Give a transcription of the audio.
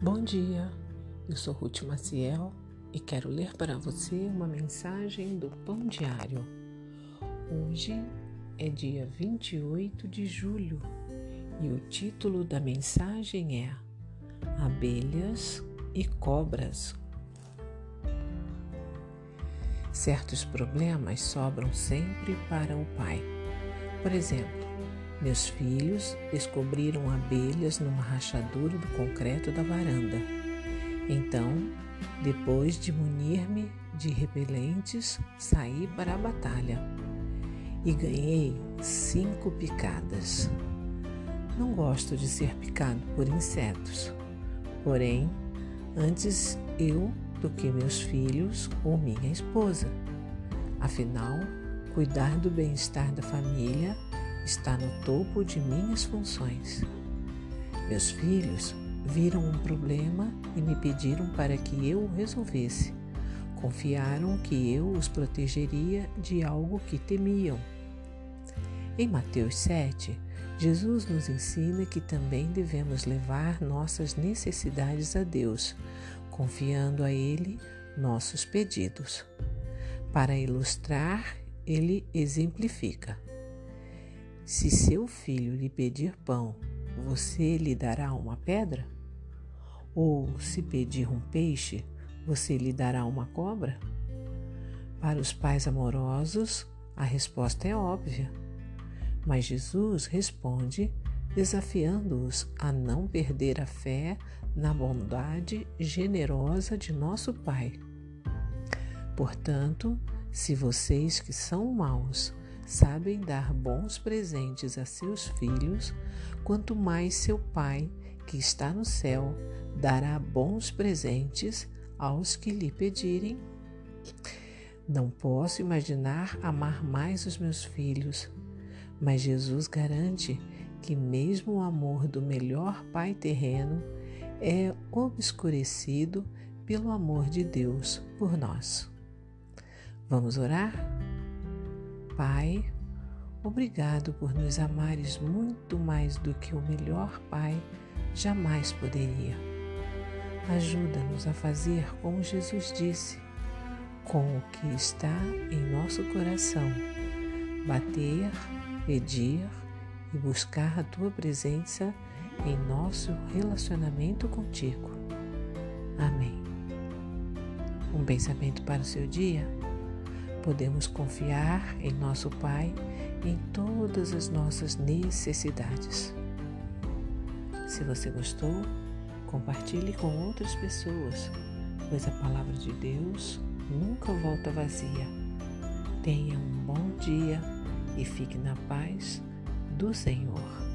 Bom dia, eu sou Ruth Maciel e quero ler para você uma mensagem do Pão Diário. Hoje é dia 28 de julho e o título da mensagem é Abelhas e Cobras. Certos problemas sobram sempre para o pai. Por exemplo, meus filhos descobriram abelhas numa rachadura do concreto da varanda. Então, depois de munir-me de repelentes, saí para a batalha e ganhei cinco picadas. Não gosto de ser picado por insetos, porém, antes eu do que meus filhos ou minha esposa. Afinal, cuidar do bem-estar da família está no topo de minhas funções. Meus filhos viram um problema e me pediram para que eu o resolvesse. Confiaram que eu os protegeria de algo que temiam. Em Mateus 7, Jesus nos ensina que também devemos levar nossas necessidades a Deus, confiando a Ele nossos pedidos. Para ilustrar, ele exemplifica. Se seu filho lhe pedir pão, você lhe dará uma pedra? Ou se pedir um peixe, você lhe dará uma cobra? Para os pais amorosos, a resposta é óbvia. Mas Jesus responde desafiando-os a não perder a fé na bondade generosa de nosso Pai. Portanto, se vocês que são maus sabem dar bons presentes a seus filhos, quanto mais seu Pai, que está no céu, dará bons presentes aos que lhe pedirem. Não posso imaginar amar mais os meus filhos, mas Jesus garante que, mesmo o amor do melhor Pai terreno, é obscurecido pelo amor de Deus por nós. Vamos orar? Pai, obrigado por nos amares muito mais do que o melhor Pai jamais poderia. Ajuda-nos a fazer como Jesus disse, com o que está em nosso coração, bater, pedir e buscar a tua presença em nosso relacionamento contigo. Amém. Um pensamento para o seu dia? Podemos confiar em nosso Pai em todas as nossas necessidades. Se você gostou, compartilhe com outras pessoas, pois a palavra de Deus nunca volta vazia. Tenha um bom dia e fique na paz do Senhor.